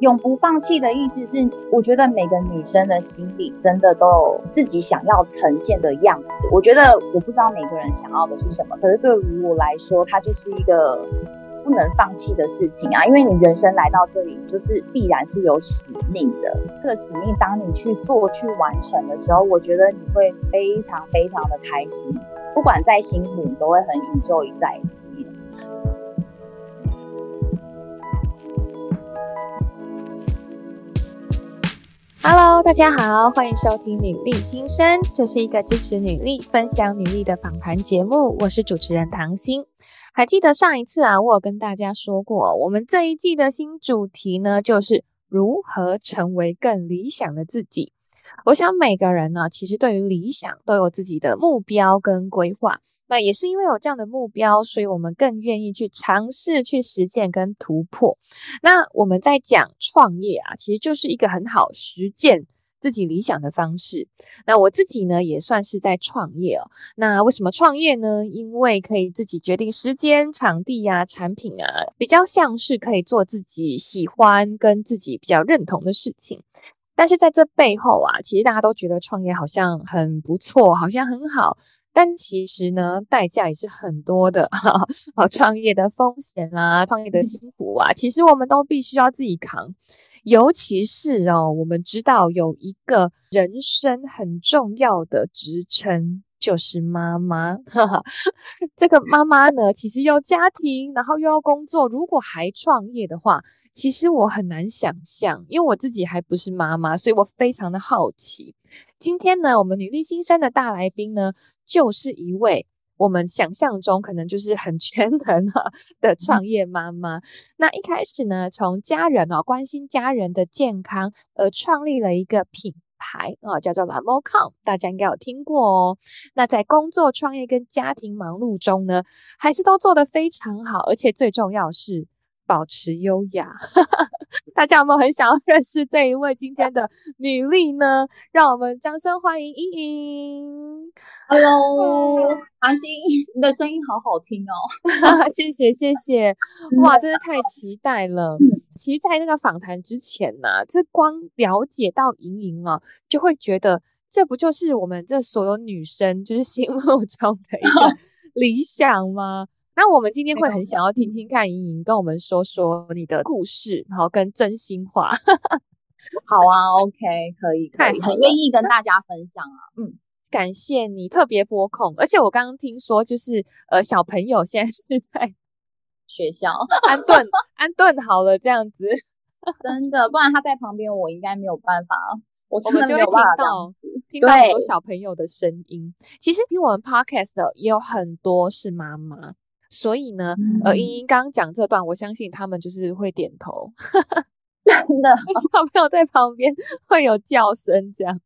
永不放弃的意思是，我觉得每个女生的心里真的都有自己想要呈现的样子。我觉得我不知道每个人想要的是什么，可是对于我来说，它就是一个不能放弃的事情啊！因为你人生来到这里，就是必然是有使命的。这个使命，当你去做、去完成的时候，我觉得你会非常非常的开心。不管再辛苦，你都会很 enjoy 在 Hello，大家好，欢迎收听《女力新生》，这是一个支持女力、分享女力的访谈节目。我是主持人唐心。还记得上一次啊，我有跟大家说过，我们这一季的新主题呢，就是如何成为更理想的自己。我想每个人呢，其实对于理想都有自己的目标跟规划。那也是因为有这样的目标，所以我们更愿意去尝试、去实践跟突破。那我们在讲创业啊，其实就是一个很好实践自己理想的方式。那我自己呢，也算是在创业哦。那为什么创业呢？因为可以自己决定时间、场地呀、产品啊，比较像是可以做自己喜欢跟自己比较认同的事情。但是在这背后啊，其实大家都觉得创业好像很不错，好像很好。但其实呢，代价也是很多的，哈，创业的风险啊，创业的辛苦啊，其实我们都必须要自己扛。尤其是哦，我们知道有一个人生很重要的职称，就是妈妈。哈哈，这个妈妈呢，其实要家庭，然后又要工作，如果还创业的话，其实我很难想象，因为我自己还不是妈妈，所以我非常的好奇。今天呢，我们女力新生的大来宾呢，就是一位我们想象中可能就是很全能哈的创业妈妈。那一开始呢，从家人哦关心家人的健康而创立了一个品牌啊，叫做 Lamocan，大家应该有听过哦。那在工作、创业跟家庭忙碌中呢，还是都做得非常好，而且最重要是。保持优雅，大家有没有很想要认识这一位今天的女力呢？让我们掌声欢迎莹莹。Hello，阿星，你的声音好好听哦，谢谢谢谢，哇，真是太期待了。其实，在那个访谈之前呢、啊，这光了解到莹莹啊，就会觉得这不就是我们这所有女生就是心目中的一个 理想吗？那我们今天会很想要听听看莹莹跟我们说说你的故事，然后跟真心话。好啊，OK，可以，可以，很愿意跟大家分享啊。嗯，感谢你特别拨控，而且我刚刚听说，就是呃，小朋友现在是在学校 安顿安顿好了这样子，真的，不然他在旁边，我应该没有办法。我，我们就会听到听到很多小朋友的声音。其实听我们 Podcast 的也有很多是妈妈。所以呢，嗯、呃，莹莹刚刚讲这段，我相信他们就是会点头，真的，小朋友在旁边会有叫声，这样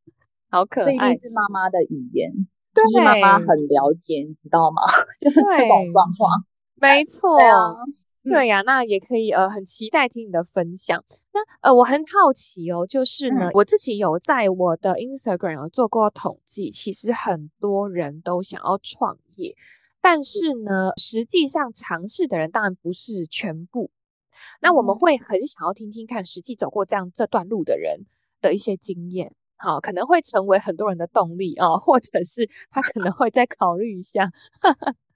好可爱。这一定是妈妈的语言，对，妈妈很了解，你知道吗？就是这种状况，没错，对啊，对呀、啊，那也可以，呃，很期待听你的分享。那呃，我很好奇哦，就是呢，嗯、我自己有在我的 Instagram 有做过统计，其实很多人都想要创业。但是呢，实际上尝试的人当然不是全部。那我们会很想要听听看实际走过这样这段路的人的一些经验，好，可能会成为很多人的动力哦，或者是他可能会再考虑一下。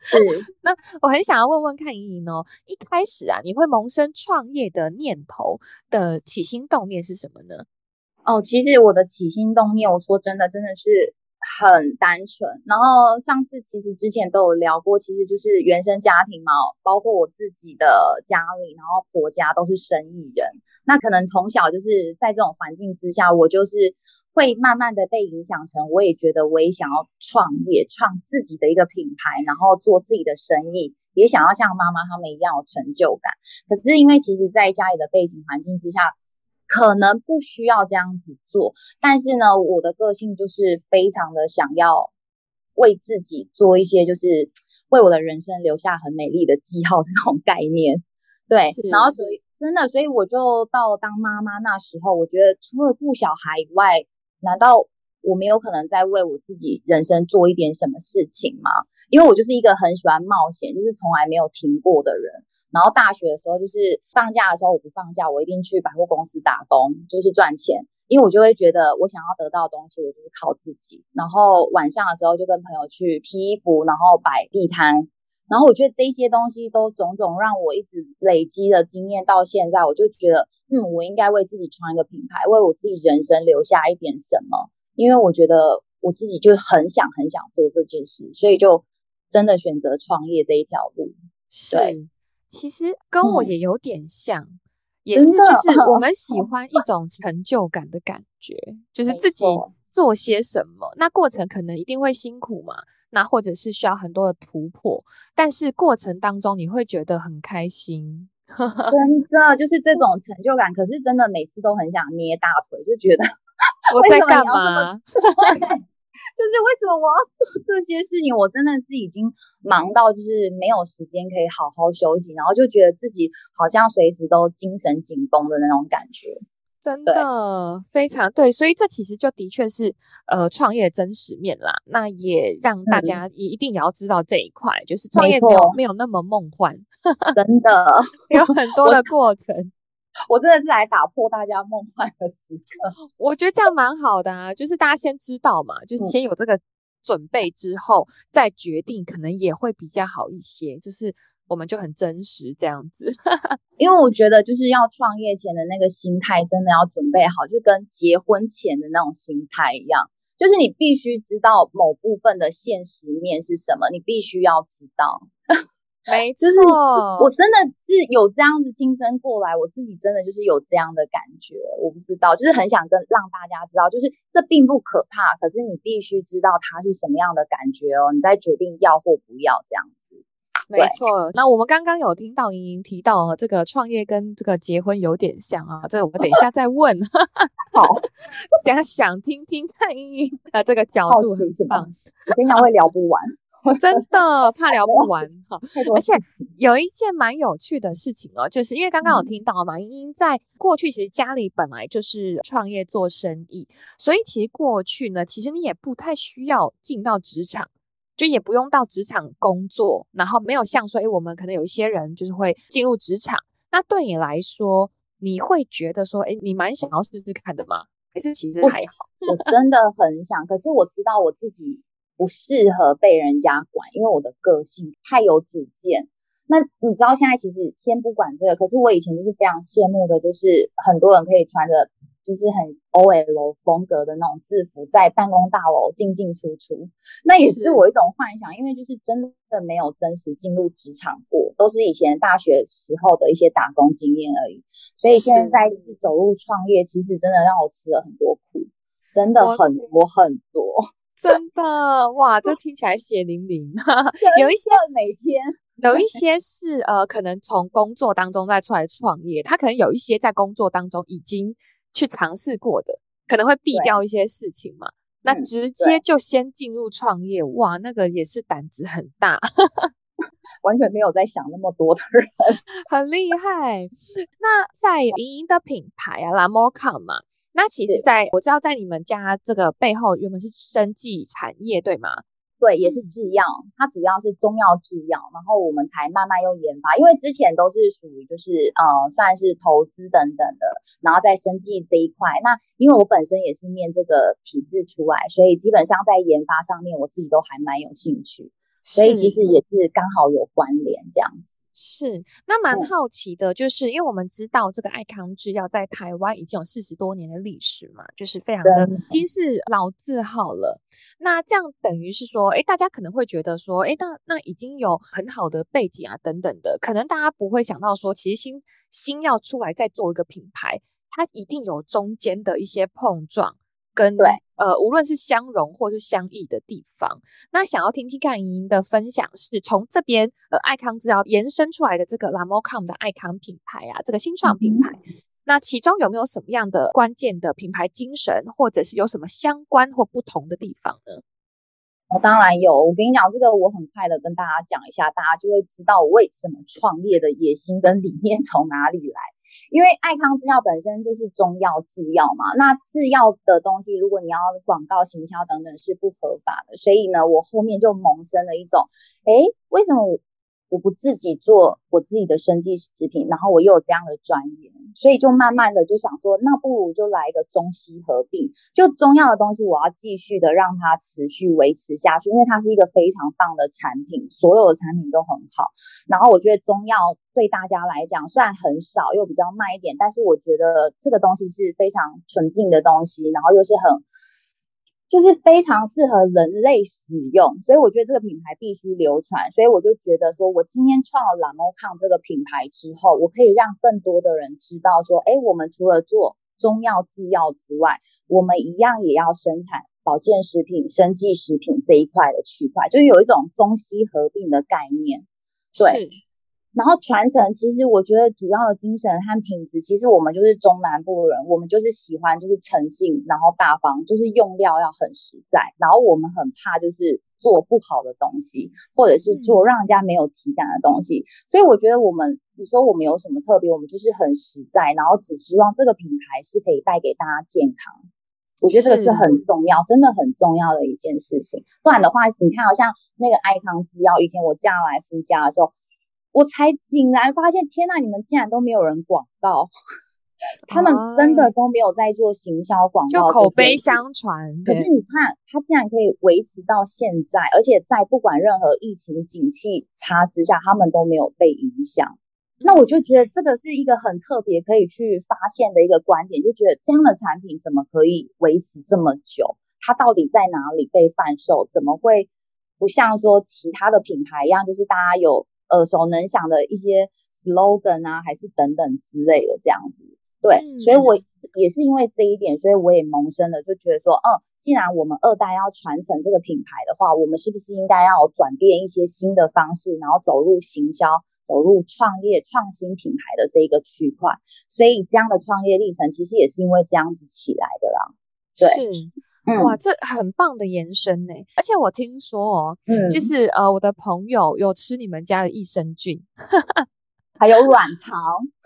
是，那我很想要问问看莹莹哦，一开始啊，你会萌生创业的念头的起心动念是什么呢？哦，其实我的起心动念，我说真的，真的是。很单纯，然后上次其实之前都有聊过，其实就是原生家庭嘛，包括我自己的家里，然后婆家都是生意人，那可能从小就是在这种环境之下，我就是会慢慢的被影响成，我也觉得我也想要创业，创自己的一个品牌，然后做自己的生意，也想要像妈妈他们一样有成就感。可是因为其实在家里的背景环境之下。可能不需要这样子做，但是呢，我的个性就是非常的想要为自己做一些，就是为我的人生留下很美丽的记号 这种概念。对，是然后所以真的，所以我就到当妈妈那时候，我觉得除了顾小孩以外，难道我没有可能再为我自己人生做一点什么事情吗？因为我就是一个很喜欢冒险，就是从来没有停过的人。然后大学的时候，就是放假的时候我不放假，我一定去百货公司打工，就是赚钱。因为我就会觉得，我想要得到的东西，我就是靠自己。然后晚上的时候就跟朋友去披衣服，然后摆地摊。然后我觉得这些东西都种种让我一直累积的经验，到现在我就觉得，嗯，我应该为自己创一个品牌，为我自己人生留下一点什么。因为我觉得我自己就很想很想做这件事，所以就真的选择创业这一条路。对，其实跟我也有点像。嗯也是，就是我们喜 欢一种成就感的感觉，就是自己做些什么，那过程可能一定会辛苦嘛，那或者是需要很多的突破，但是过程当中你会觉得很开心，真的就是这种成就感。可是真的每次都很想捏大腿，就觉得 我在干嘛？就是为什么我要做 这些事情？我真的是已经忙到就是没有时间可以好好休息，然后就觉得自己好像随时都精神紧绷的那种感觉，真的非常对。所以这其实就的确是呃创业真实面啦。那也让大家也一定也要知道这一块，嗯、就是创业没有没有那么梦幻，真的有很多的过程。我真的是来打破大家梦幻的时刻，我觉得这样蛮好的啊，就是大家先知道嘛，就是先有这个准备之后、嗯、再决定，可能也会比较好一些。就是我们就很真实这样子，因为我觉得就是要创业前的那个心态真的要准备好，就跟结婚前的那种心态一样，就是你必须知道某部分的现实面是什么，你必须要知道。没错，就是我真的是有这样子亲身过来，我自己真的就是有这样的感觉。我不知道，就是很想跟让大家知道，就是这并不可怕，可是你必须知道它是什么样的感觉哦，你再决定要或不要这样子。没错，那我们刚刚有听到莹莹提到这个创业跟这个结婚有点像啊，这个我们等一下再问。好，想想听听看莹莹啊，这个角度很棒，我跟你讲会聊不完。真的怕聊不完 哈，而且有一件蛮有趣的事情哦，就是因为刚刚有听到嘛，莹莹在过去其实家里本来就是创业做生意，所以其实过去呢，其实你也不太需要进到职场，就也不用到职场工作，然后没有像说，诶，我们可能有一些人就是会进入职场，那对你来说，你会觉得说，诶，你蛮想要试试看的吗？还是其实还好？我真的很想，可是我知道我自己。不适合被人家管，因为我的个性太有主见。那你知道现在其实先不管这个，可是我以前就是非常羡慕的，就是很多人可以穿着就是很 OL 风格的那种制服，在办公大楼进进出出。那也是我一种幻想，因为就是真的没有真实进入职场过，都是以前大学时候的一些打工经验而已。所以现在是走入创业，其实真的让我吃了很多苦，真的很多很多。真的哇，这听起来血淋淋。有一些每天，有一些是呃，可能从工作当中再出来创业，他可能有一些在工作当中已经去尝试过的，可能会避掉一些事情嘛。那直接就先进入创业，哇，那个也是胆子很大，完全没有在想那么多的人，很厉害。那在莹莹的品牌啊，Lamoca 嘛。那其实在，在我知道，在你们家这个背后，原本是生技产业，对吗？对，也是制药，它主要是中药制药，然后我们才慢慢用研发，因为之前都是属于就是呃，算是投资等等的，然后在生技这一块，那因为我本身也是念这个体制出来，所以基本上在研发上面，我自己都还蛮有兴趣，所以其实也是刚好有关联这样子。是，那蛮好奇的，就是因为我们知道这个爱康制药在台湾已经有四十多年的历史嘛，就是非常的已经是老字号了。那这样等于是说，哎，大家可能会觉得说，哎，那那已经有很好的背景啊，等等的，可能大家不会想到说，其实新新药出来再做一个品牌，它一定有中间的一些碰撞。跟对呃，无论是相融或是相异的地方，那想要听听看莹莹的分享，是从这边呃爱康制药延伸出来的这个 Lamoca 的爱康品牌啊，这个新创品牌，嗯、那其中有没有什么样的关键的品牌精神，或者是有什么相关或不同的地方呢？我、哦、当然有，我跟你讲这个，我很快的跟大家讲一下，大家就会知道我为什么创业的野心跟理念从哪里来。因为爱康制药本身就是中药制药嘛，那制药的东西，如果你要广告行销等等是不合法的，所以呢，我后面就萌生了一种，诶，为什么我不自己做我自己的生计食品，然后我又有这样的专业，所以就慢慢的就想说，那不如就来一个中西合并，就中药的东西我要继续的让它持续维持下去，因为它是一个非常棒的产品，所有的产品都很好。然后我觉得中药对大家来讲虽然很少又比较慢一点，但是我觉得这个东西是非常纯净的东西，然后又是很。就是非常适合人类使用，所以我觉得这个品牌必须流传。所以我就觉得说，我今天创了兰木康这个品牌之后，我可以让更多的人知道说，哎，我们除了做中药制药之外，我们一样也要生产保健食品、生计食品这一块的区块，就是有一种中西合并的概念，对。然后传承，其实我觉得主要的精神和品质，其实我们就是中南部人，我们就是喜欢就是诚信，然后大方，就是用料要很实在，然后我们很怕就是做不好的东西，或者是做让人家没有体感的东西。嗯、所以我觉得我们，你说我们有什么特别，我们就是很实在，然后只希望这个品牌是可以带给大家健康。我觉得这个是很重要，真的很重要的一件事情。不然的话，你看好像那个爱康制药，以前我嫁来夫家的时候。我才竟然发现，天呐，你们竟然都没有人广告，他们真的都没有在做行销广告，就口碑相传。可是你看，它竟然可以维持到现在，而且在不管任何疫情景气差之下，他们都没有被影响。那我就觉得这个是一个很特别可以去发现的一个观点，就觉得这样的产品怎么可以维持这么久？它到底在哪里被贩售？怎么会不像说其他的品牌一样，就是大家有。耳熟能详的一些 slogan 啊，还是等等之类的这样子，对，嗯、所以我也是因为这一点，所以我也萌生了，就觉得说，嗯，既然我们二代要传承这个品牌的话，我们是不是应该要转变一些新的方式，然后走入行销、走入创业、创新品牌的这一个区块？所以这样的创业历程，其实也是因为这样子起来的啦，对。哇，这很棒的延伸呢！而且我听说哦，嗯，就是呃，我的朋友有吃你们家的益生菌，还有软糖，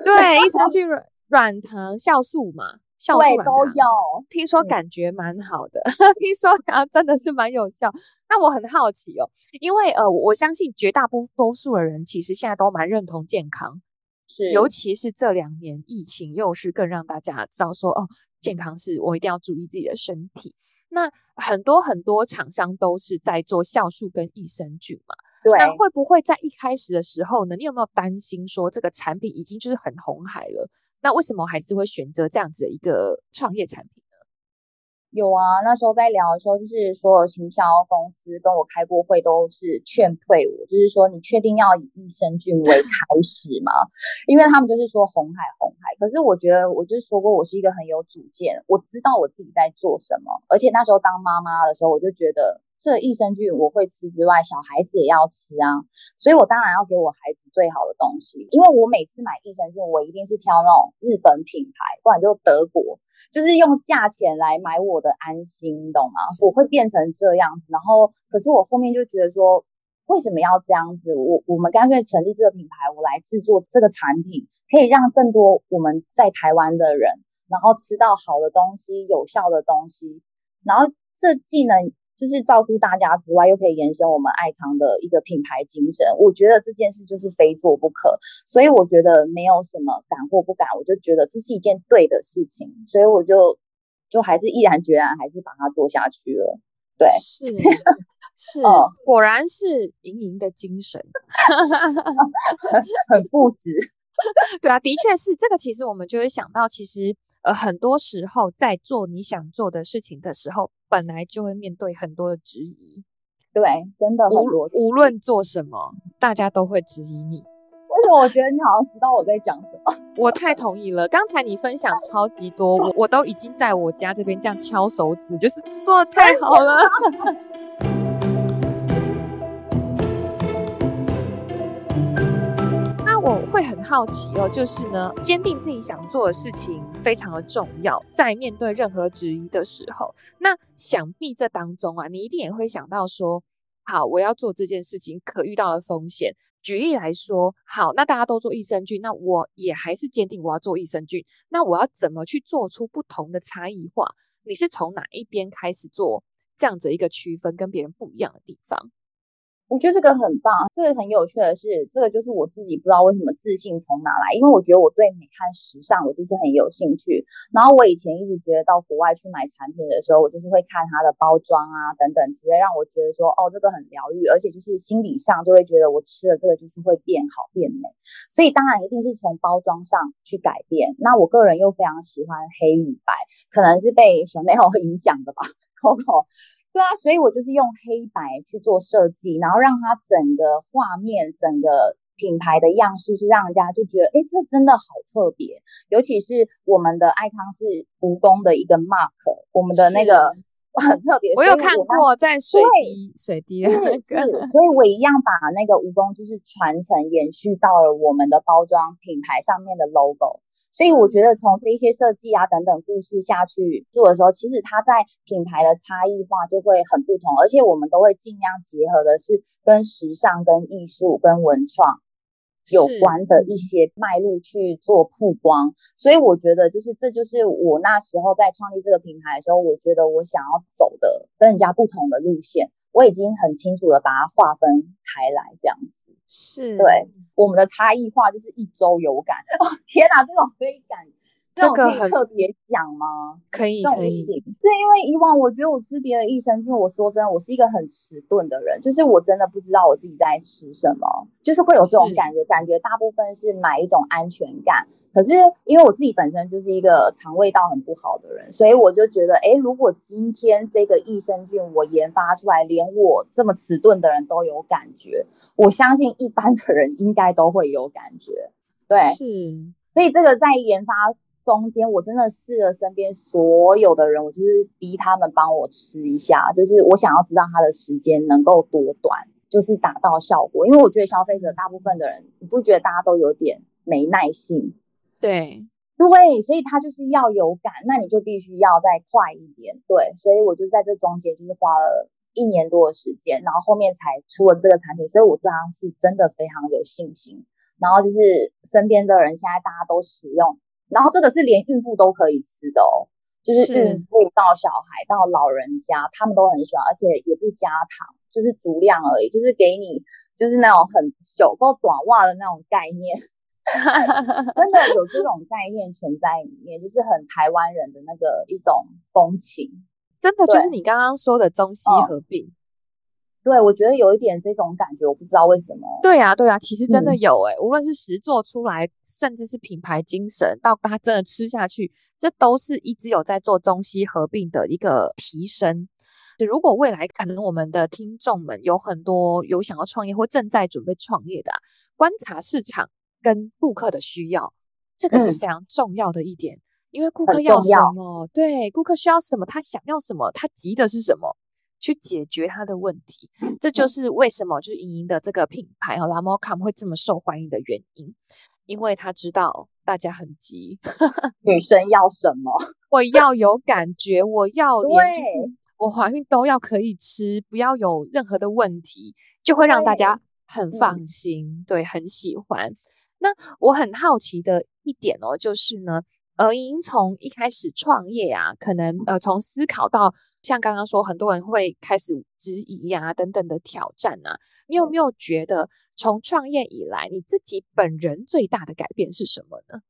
对，益生菌软软糖酵素嘛，酵素对都有。听说感觉蛮好的，嗯、听说啊，真的是蛮有效。那我很好奇哦，因为呃，我相信绝大多数的人其实现在都蛮认同健康，是，尤其是这两年疫情，又是更让大家知道说哦，健康是我一定要注意自己的身体。那很多很多厂商都是在做酵素跟益生菌嘛，对。那会不会在一开始的时候呢？你有没有担心说这个产品已经就是很红海了？那为什么还是会选择这样子的一个创业产品？有啊，那时候在聊的时候，就是所有行销公司跟我开过会，都是劝退我，就是说你确定要以益生菌为 开始吗？因为他们就是说红海红海。可是我觉得，我就说过，我是一个很有主见，我知道我自己在做什么，而且那时候当妈妈的时候，我就觉得。这益生菌我会吃之外，小孩子也要吃啊，所以我当然要给我孩子最好的东西。因为我每次买益生菌，我一定是挑那种日本品牌，不然就德国，就是用价钱来买我的安心，懂吗？我会变成这样子，然后可是我后面就觉得说，为什么要这样子？我我们干脆成立这个品牌，我来制作这个产品，可以让更多我们在台湾的人，然后吃到好的东西，有效的东西，然后这技能。就是照顾大家之外，又可以延伸我们爱康的一个品牌精神。我觉得这件事就是非做不可，所以我觉得没有什么敢或不敢，我就觉得这是一件对的事情，所以我就就还是毅然决然，还是把它做下去了。对，是是，哦、果然是盈盈的精神 很固执。对啊，的确是这个。其实我们就会想到，其实。呃，很多时候在做你想做的事情的时候，本来就会面对很多的质疑。对，真的很多。无论做什么，大家都会质疑你。为什么我觉得你好像知道我在讲什么？我太同意了。刚才你分享超级多，我我都已经在我家这边这样敲手指，就是说的太好了。会很好奇哦，就是呢，坚定自己想做的事情非常的重要。在面对任何质疑的时候，那想必这当中啊，你一定也会想到说，好，我要做这件事情可遇到的风险。举例来说，好，那大家都做益生菌，那我也还是坚定我要做益生菌。那我要怎么去做出不同的差异化？你是从哪一边开始做这样子一个区分，跟别人不一样的地方？我觉得这个很棒，这个很有趣的是，这个就是我自己不知道为什么自信从哪来，因为我觉得我对美和时尚我就是很有兴趣。然后我以前一直觉得到国外去买产品的时候，我就是会看它的包装啊等等直接，让我觉得说哦，这个很疗愈，而且就是心理上就会觉得我吃了这个就是会变好变美。所以当然一定是从包装上去改变。那我个人又非常喜欢黑与白，可能是被 Chanel 影响的吧，Coco。对啊，所以我就是用黑白去做设计，然后让它整个画面、整个品牌的样式是让人家就觉得，哎，这真的好特别。尤其是我们的爱康是蜈蚣的一个 mark，我们的那个。很特别，我有看过在水滴水滴的那个，所以我一样把那个蜈蚣就是传承延续到了我们的包装品牌上面的 logo，所以我觉得从这一些设计啊等等故事下去做的时候，其实它在品牌的差异化就会很不同，而且我们都会尽量结合的是跟时尚、跟艺术、跟文创。有关的一些脉络去做曝光，所以我觉得就是这就是我那时候在创立这个品牌的时候，我觉得我想要走的跟人家不同的路线，我已经很清楚的把它划分开来，这样子是。对我们的差异化就是一周有感。哦，天哪，这种可以感。这个很特别讲吗？可以可以，是因为以往我觉得我吃别的益生菌，我说真的，我是一个很迟钝的人，就是我真的不知道我自己在吃什么，就是会有这种感觉，感觉大部分是买一种安全感。可是因为我自己本身就是一个肠胃道很不好的人，所以我就觉得，哎，如果今天这个益生菌我研发出来，连我这么迟钝的人都有感觉，我相信一般的人应该都会有感觉。对，是，所以这个在研发。中间我真的试了身边所有的人，我就是逼他们帮我吃一下，就是我想要知道他的时间能够多短，就是达到效果。因为我觉得消费者大部分的人，你不觉得大家都有点没耐性？对对，所以他就是要有感，那你就必须要再快一点。对，所以我就在这中间就是花了一年多的时间，然后后面才出了这个产品，所以我对它是真的非常有信心。然后就是身边的人现在大家都使用。然后这个是连孕妇都可以吃的哦，就是孕妇到小孩到老人家，他们都很喜欢，而且也不加糖，就是足量而已，就是给你就是那种很小够短袜的那种概念，真的有这种概念存在里面，就是很台湾人的那个一种风情，真的就是你刚刚说的中西合并。对，我觉得有一点这种感觉，我不知道为什么。对啊，对啊，其实真的有诶、欸嗯、无论是实做出来，甚至是品牌精神，到它真的吃下去，这都是一直有在做中西合并的一个提升。就如果未来可能我们的听众们有很多有想要创业或正在准备创业的、啊，观察市场跟顾客的需要，这个是非常重要的一点，嗯、因为顾客要什么，对，顾客需要什么，他想要什么，他急的是什么。去解决他的问题，这就是为什么就是莹莹的这个品牌和 Lamoccam 会这么受欢迎的原因，因为他知道大家很急，女生要什么？我要有感觉，我要连就是我怀孕都要可以吃，不要有任何的问题，就会让大家很放心，对，对，很喜欢。那我很好奇的一点哦，就是呢。呃，莹莹从一开始创业啊，可能呃从思考到像刚刚说，很多人会开始质疑呀、啊、等等的挑战啊，你有没有觉得从创业以来，你自己本人最大的改变是什么呢？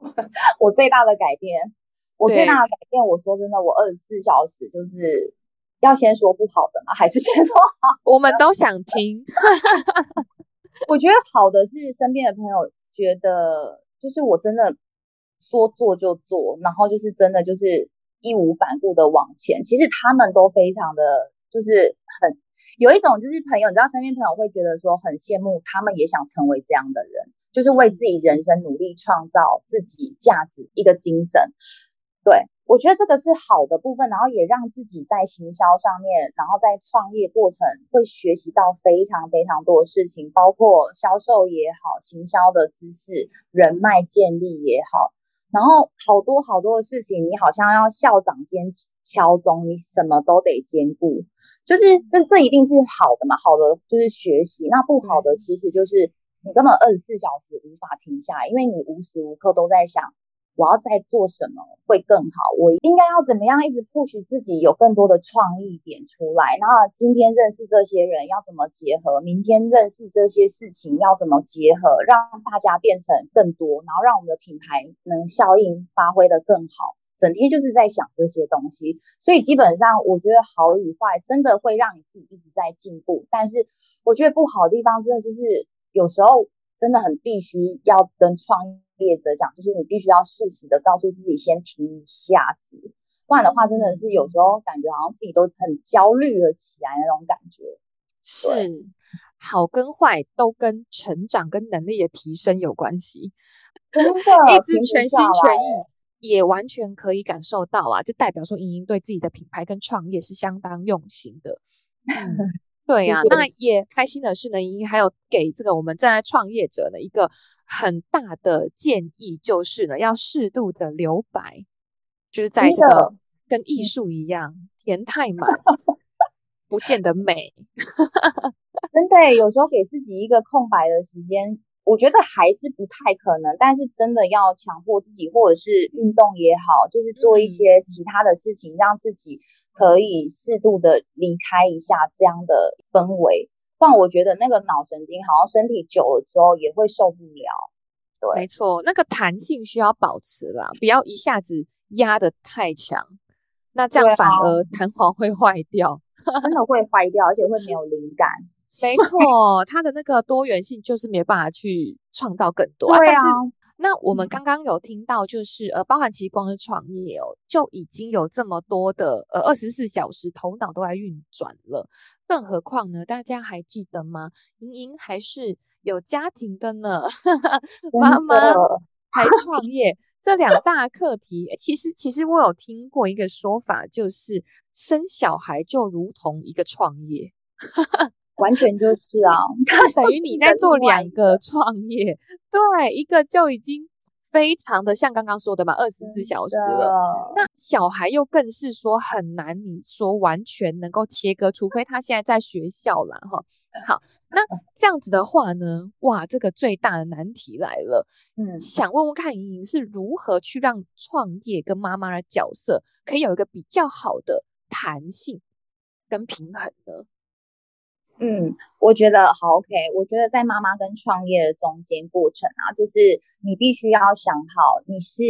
我最大的改变，我最大的改变，我说真的，我二十四小时就是要先说不好的吗？还是先说好？我们都想听。我觉得好的是身边的朋友觉得，就是我真的。说做就做，然后就是真的就是义无反顾的往前。其实他们都非常的，就是很有一种就是朋友，你知道，身边朋友会觉得说很羡慕，他们也想成为这样的人，就是为自己人生努力创造自己价值一个精神。对，我觉得这个是好的部分，然后也让自己在行销上面，然后在创业过程会学习到非常非常多的事情，包括销售也好，行销的知识、人脉建立也好。然后好多好多的事情，你好像要校长兼敲钟，你什么都得兼顾，就是这这一定是好的嘛？好的就是学习，那不好的其实就是你根本二十四小时无法停下来，因为你无时无刻都在想我要再做什么会更好？我应该要怎么样一直 push 自己有更多的创意点出来？然后今天认识这些人要怎么结合？明天认识这些事情要怎么结合？让大家变成更多，然后让我们的品牌能效应发挥得更好。整天就是在想这些东西，所以基本上我觉得好与坏真的会让你自己一直在进步。但是我觉得不好的地方真的就是有时候真的很必须要跟创业者讲，就是你必须要适时的告诉自己先停一下子，不然的话真的是有时候感觉好像自己都很焦虑了起来那种感觉。是好跟坏都跟成长跟能力的提升有关系，真的一直全心全意。也完全可以感受到啊，这代表说莹莹对自己的品牌跟创业是相当用心的。嗯、对呀、啊，那也开心的是呢，莹莹还有给这个我们正在创业者的一个很大的建议，就是呢，要适度的留白，就是在这个跟艺术一样，填太满不见得美。真的，有时候给自己一个空白的时间。我觉得还是不太可能，但是真的要强迫自己，或者是运动也好，就是做一些其他的事情，让自己可以适度的离开一下这样的氛围。不然我觉得那个脑神经好像身体久了之后也会受不了。对，没错，那个弹性需要保持啦，不要一下子压得太强，那这样反而弹簧会坏掉，真的会坏掉，而且会没有灵感。没错，它的那个多元性就是没办法去创造更多。对啊，但是那我们刚刚有听到，就是呃，包含其实光是创业哦，就已经有这么多的呃二十四小时头脑都在运转了，更何况呢？大家还记得吗？莹莹还是有家庭的呢，妈妈还创业，这两大课题，其实其实我有听过一个说法，就是生小孩就如同一个创业。完全就是啊，等于你 在做两个创业，对，一个就已经非常的像刚刚说的嘛，二十四小时了。那小孩又更是说很难，你说完全能够切割，除非他现在在学校啦。哈。好，那这样子的话呢，哇，这个最大的难题来了。嗯，想问问看，莹莹是如何去让创业跟妈妈的角色可以有一个比较好的弹性跟平衡呢？嗯，我觉得好 OK。我觉得在妈妈跟创业的中间过程啊，就是你必须要想好，你是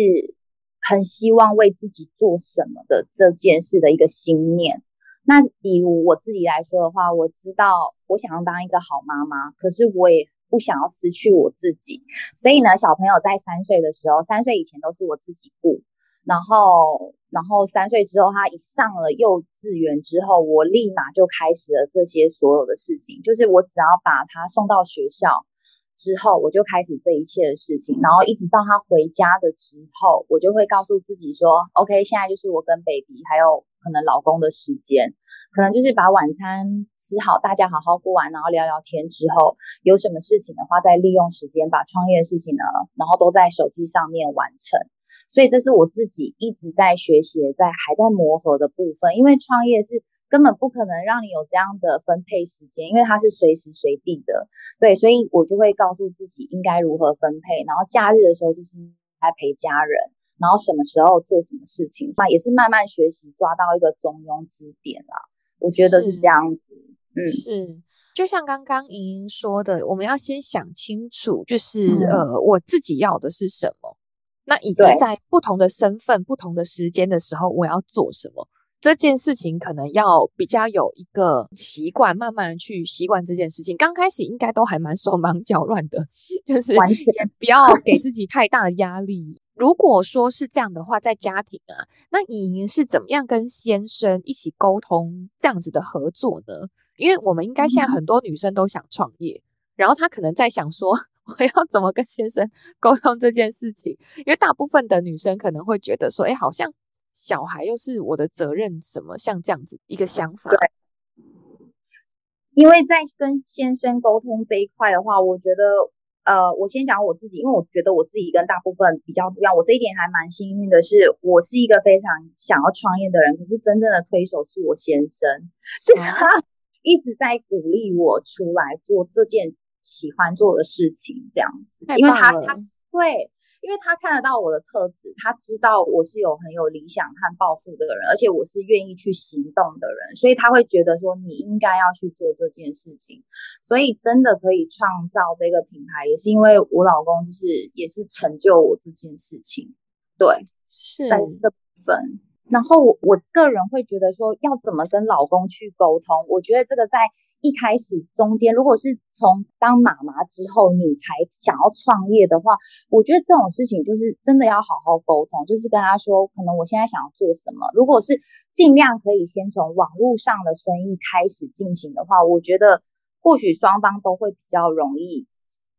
很希望为自己做什么的这件事的一个心念。那比如我自己来说的话，我知道我想要当一个好妈妈，可是我也不想要失去我自己。所以呢，小朋友在三岁的时候，三岁以前都是我自己顾。然后，然后三岁之后，他一上了幼稚园之后，我立马就开始了这些所有的事情。就是我只要把他送到学校之后，我就开始这一切的事情。然后一直到他回家的时候，我就会告诉自己说：“OK，现在就是我跟 baby 还有可能老公的时间，可能就是把晚餐吃好，大家好好过完，然后聊聊天之后，有什么事情的话，再利用时间把创业的事情呢，然后都在手机上面完成。”所以这是我自己一直在学习，在还在磨合的部分。因为创业是根本不可能让你有这样的分配时间，因为它是随时随地的。对，所以我就会告诉自己应该如何分配。然后假日的时候就是来陪家人，然后什么时候做什么事情，那也是慢慢学习抓到一个中庸之点啦。我觉得是这样子。嗯，是，就像刚刚莹莹说的，我们要先想清楚，就是、嗯、呃，我自己要的是什么。那以及在不同的身份、不同的时间的时候，我要做什么？这件事情可能要比较有一个习惯，慢慢去习惯这件事情。刚开始应该都还蛮手忙脚乱的，就是 也不要给自己太大的压力。如果说是这样的话，在家庭啊，那莹莹是怎么样跟先生一起沟通这样子的合作呢？因为我们应该现在很多女生都想创业，嗯、然后她可能在想说。我要怎么跟先生沟通这件事情？因为大部分的女生可能会觉得说，哎，好像小孩又是我的责任，什么像这样子一个想法。对，因为在跟先生沟通这一块的话，我觉得，呃，我先讲我自己，因为我觉得我自己跟大部分比较不一样。我这一点还蛮幸运的是，我是一个非常想要创业的人，可是真正的推手是我先生，是他一直在鼓励我出来做这件。喜欢做的事情这样子，因为他他对，因为他看得到我的特质，他知道我是有很有理想和抱负的人，而且我是愿意去行动的人，所以他会觉得说你应该要去做这件事情。所以真的可以创造这个品牌，也是因为我老公就是也是成就我这件事情。对，是在这部分。然后我我个人会觉得说，要怎么跟老公去沟通？我觉得这个在一开始中间，如果是从当妈妈之后你才想要创业的话，我觉得这种事情就是真的要好好沟通，就是跟他说，可能我现在想要做什么。如果是尽量可以先从网络上的生意开始进行的话，我觉得或许双方都会比较容易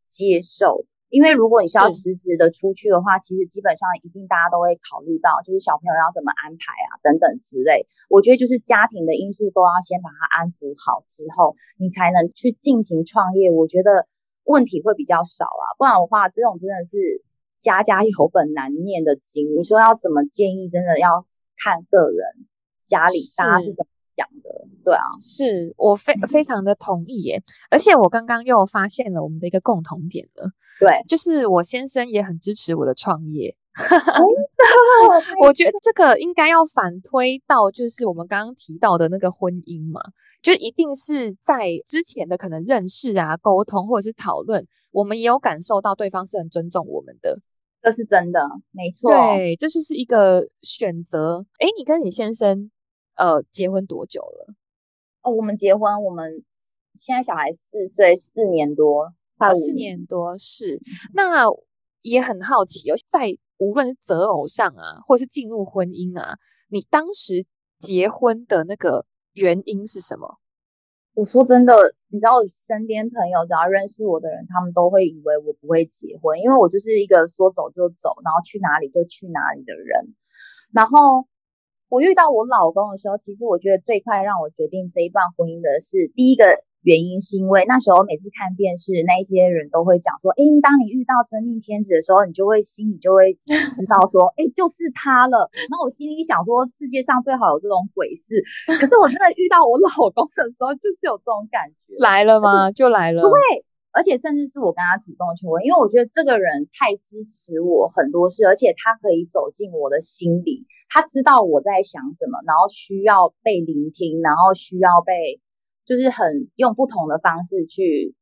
接受。因为如果你是要辞职的出去的话，其实基本上一定大家都会考虑到，就是小朋友要怎么安排啊，等等之类。我觉得就是家庭的因素都要先把它安抚好之后，你才能去进行创业。我觉得问题会比较少啊，不然的话，这种真的是家家有本难念的经。你说要怎么建议，真的要看个人家里大家是怎么讲的。对啊，是我非非常的同意耶。而且我刚刚又发现了我们的一个共同点了。对，就是我先生也很支持我的创业。我觉得这个应该要反推到，就是我们刚刚提到的那个婚姻嘛，就一定是在之前的可能认识啊、沟通或者是讨论，我们也有感受到对方是很尊重我们的，这是真的，没错。对，这就是一个选择。诶，你跟你先生呃结婚多久了？哦，我们结婚，我们现在小孩四岁，四年多。啊，四年多是，那也很好奇哦，在无论是择偶上啊，或是进入婚姻啊，你当时结婚的那个原因是什么？我说真的，你知道我身边朋友只要认识我的人，他们都会以为我不会结婚，因为我就是一个说走就走，然后去哪里就去哪里的人。然后我遇到我老公的时候，其实我觉得最快让我决定这一段婚姻的是第一个。原因是因为那时候每次看电视，那一些人都会讲说，哎，当你遇到真命天子的时候，你就会心里就会 知道说，哎，就是他了。然后我心里想说，世界上最好有这种鬼事。可是我真的遇到我老公的时候，就是有这种感觉。来了吗？就来了。对，而且甚至是我跟他主动去问，因为我觉得这个人太支持我很多事，而且他可以走进我的心里，他知道我在想什么，然后需要被聆听，然后需要被。就是很用不同的方式去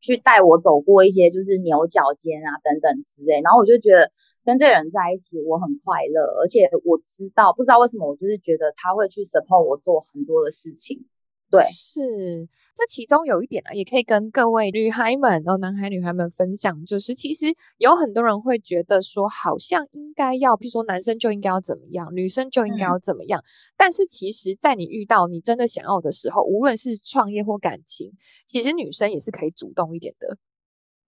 去带我走过一些就是牛角尖啊等等之类，然后我就觉得跟这个人在一起我很快乐，而且我知道不知道为什么我就是觉得他会去 support 我做很多的事情。对，是这其中有一点啊，也可以跟各位女孩们，然后男孩女孩们分享，就是其实有很多人会觉得说，好像应该要，比如说男生就应该要怎么样，女生就应该要怎么样。嗯、但是其实，在你遇到你真的想要的时候，无论是创业或感情，其实女生也是可以主动一点的。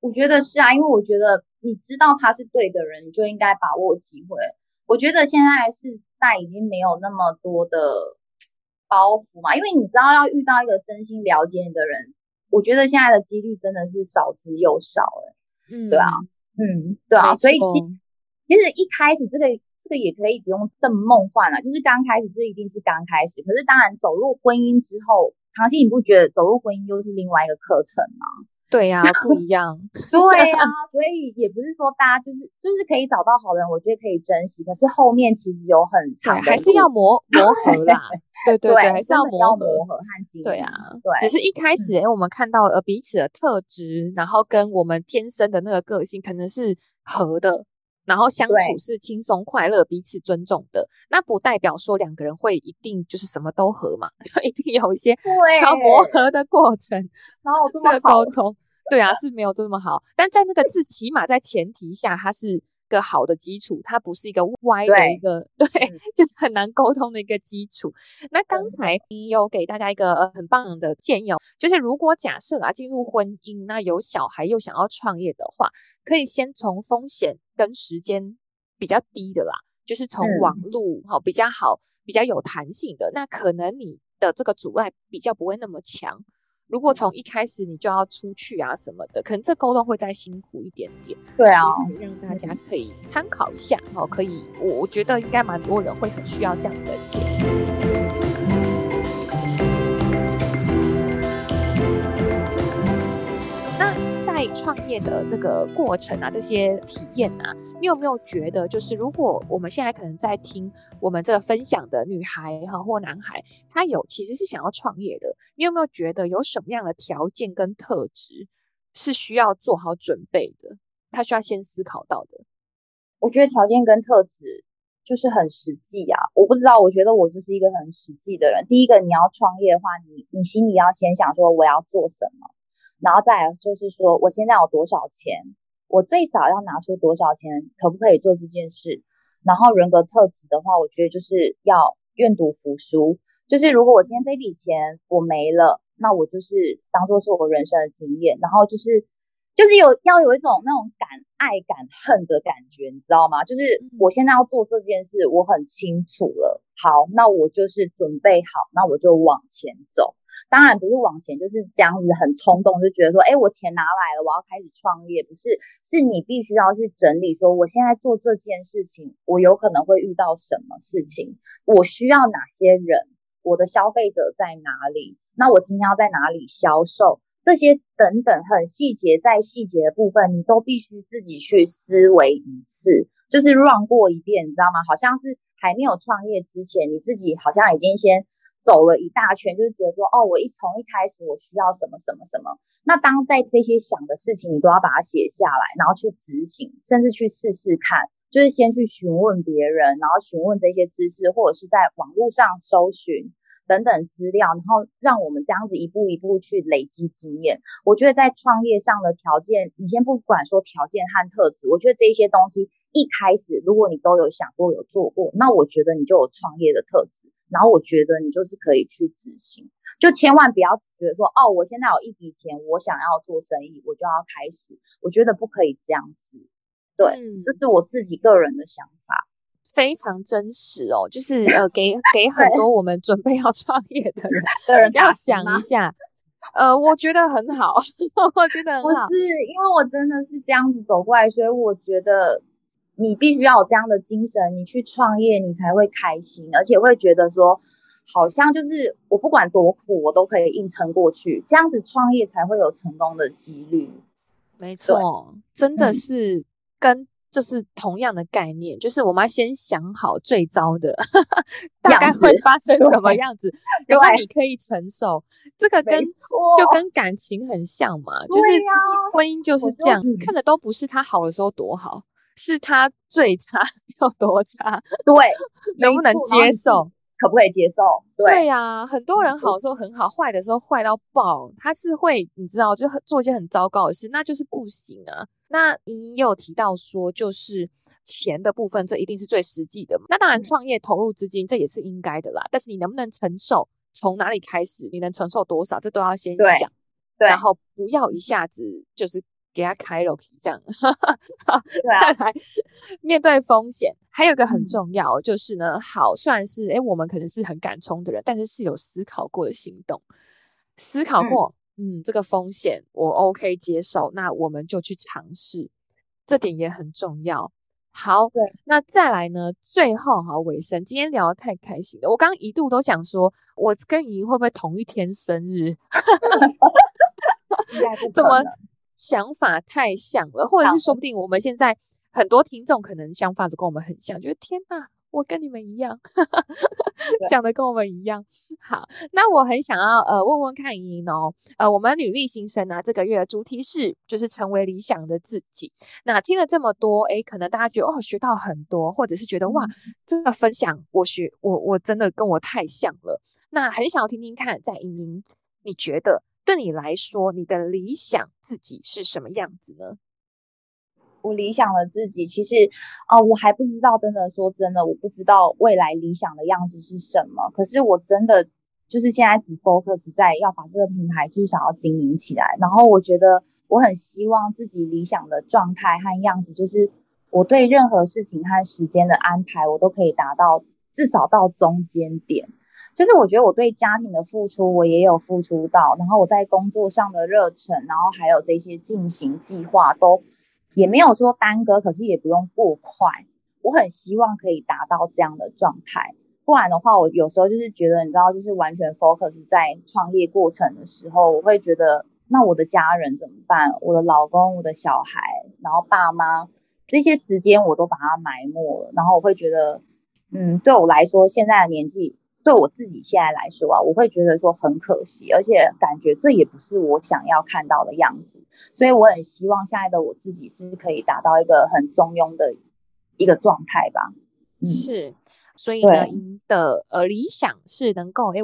我觉得是啊，因为我觉得你知道他是对的人，你就应该把握机会。我觉得现在是在已经没有那么多的。包袱嘛，因为你知道要遇到一个真心了解你的人，我觉得现在的几率真的是少之又少哎。嗯，对啊，嗯，对啊，所以其实其实一开始这个这个也可以不用这么梦幻了，就是刚开始是一定是刚开始，可是当然走入婚姻之后，唐心你不觉得走入婚姻又是另外一个课程吗？对呀、啊，不 一样。对呀、啊，所以也不是说大家就是就是可以找到好人，我觉得可以珍惜。可是后面其实有很长，还是要磨磨合啦。对对对，对，还是要磨合和。对啊，对，只是一开始，哎、嗯，我们看到呃彼此的特质，然后跟我们天生的那个个性可能是合的。然后相处是轻松快乐，彼此尊重的，那不代表说两个人会一定就是什么都合嘛，就一定有一些小磨合的过程。然后这么沟通，对啊，是没有这么好。但在那个字，起码在前提下，它是个好的基础，它不是一个歪的一个，对，对就是很难沟通的一个基础。那刚才你有给大家一个很棒的建议哦，就是如果假设啊进入婚姻，那有小孩又想要创业的话，可以先从风险跟时间比较低的啦，就是从网路好比较好、比较有弹性的，那可能你的这个阻碍比较不会那么强。如果从一开始你就要出去啊什么的，可能这沟通会再辛苦一点点。对啊，让大家可以参考一下哦。可以，我我觉得应该蛮多人会很需要这样子的建议。创业的这个过程啊，这些体验啊，你有没有觉得，就是如果我们现在可能在听我们这个分享的女孩哈或男孩，他有其实是想要创业的，你有没有觉得有什么样的条件跟特质是需要做好准备的？他需要先思考到的？我觉得条件跟特质就是很实际啊，我不知道，我觉得我就是一个很实际的人。第一个，你要创业的话，你你心里要先想说我要做什么。然后再来就是说，我现在有多少钱？我最少要拿出多少钱？可不可以做这件事？然后人格特质的话，我觉得就是要愿赌服输。就是如果我今天这笔钱我没了，那我就是当做是我人生的经验。然后就是。就是有要有一种那种敢爱敢恨的感觉，你知道吗？就是我现在要做这件事，我很清楚了。好，那我就是准备好，那我就往前走。当然不是往前，就是这样子很冲动，就觉得说，哎，我钱拿来了，我要开始创业。不是，是你必须要去整理，说我现在做这件事情，我有可能会遇到什么事情，我需要哪些人，我的消费者在哪里，那我今天要在哪里销售。这些等等很细节，在细节的部分，你都必须自己去思维一次，就是 run 过一遍，你知道吗？好像是还没有创业之前，你自己好像已经先走了一大圈，就是觉得说，哦，我一从一开始我需要什么什么什么。那当在这些想的事情，你都要把它写下来，然后去执行，甚至去试试看，就是先去询问别人，然后询问这些知识，或者是在网络上搜寻。等等资料，然后让我们这样子一步一步去累积经验。我觉得在创业上的条件，你先不管说条件和特质，我觉得这些东西一开始如果你都有想过、有做过，那我觉得你就有创业的特质。然后我觉得你就是可以去执行，就千万不要觉得说哦，我现在有一笔钱，我想要做生意，我就要开始。我觉得不可以这样子。对，嗯，这是我自己个人的想法。非常真实哦，就是 呃，给给很多我们准备要创业的人 的人要想一下，呃，我觉得很好，我觉得很好，不是因为我真的是这样子走过来，所以我觉得你必须要有这样的精神，你去创业，你才会开心，而且会觉得说，好像就是我不管多苦，我都可以硬撑过去，这样子创业才会有成功的几率。没错，真的是跟。嗯这是同样的概念，就是我们要先想好最糟的，大概会发生什么样子，然后你可以承受。这个跟就跟感情很像嘛，就是婚姻就是这样，看的都不是他好的时候多好，是他最差 有多差，对，能不能接受，可不可以接受？对呀，很多人好的时候很好，坏的时候坏到爆，他是会你知道，就做一些很糟糕的事，那就是不行啊。那你有提到说，就是钱的部分，这一定是最实际的。那当然，创业投入资金，这也是应该的啦。但是你能不能承受？从哪里开始？你能承受多少？这都要先想。对。然后不要一下子就是给他开了皮这样。对啊。来面对风险，还有一个很重要，就是呢，好，虽然是诶我们可能是很敢冲的人，但是是有思考过的行动，思考过。嗯，这个风险我 OK 接受，那我们就去尝试，这点也很重要。好，那再来呢？最后哈尾声，今天聊得太开心了，我刚刚一度都想说，我跟莹会不会同一天生日？怎么想法太像了？或者是说不定我们现在很多听众可能想法都跟我们很像，觉得天哪！我跟你们一样，想的跟我们一样。好，那我很想要呃问问看莹莹哦，呃，我们女力新生呢、啊，这个月的主题是就是成为理想的自己。那听了这么多，诶，可能大家觉得哦学到很多，或者是觉得哇，这个分享我学我我真的跟我太像了。那很想要听听看，在莹莹，你觉得对你来说，你的理想自己是什么样子呢？我理想的自己，其实啊、我还不知道。真的说真的，我不知道未来理想的样子是什么。可是我真的就是现在只 focus 在要把这个品牌至少要经营起来。然后我觉得我很希望自己理想的状态和样子，就是我对任何事情和时间的安排，我都可以达到至少到中间点。就是我觉得我对家庭的付出，我也有付出到。然后我在工作上的热忱，然后还有这些进行计划都。也没有说耽搁，可是也不用过快。我很希望可以达到这样的状态，不然的话，我有时候就是觉得，你知道，就是完全 focus 在创业过程的时候，我会觉得那我的家人怎么办？我的老公、我的小孩，然后爸妈，这些时间我都把它埋没了。然后我会觉得，嗯，对我来说，现在的年纪，对我自己现在来说啊，我会觉得说很可惜，而且感觉这也不是我想要看到的样子。所以我很希望现在的我自己是可以达到一个很中庸的一个状态吧。嗯、是。所以呢，您的呃理想是能够诶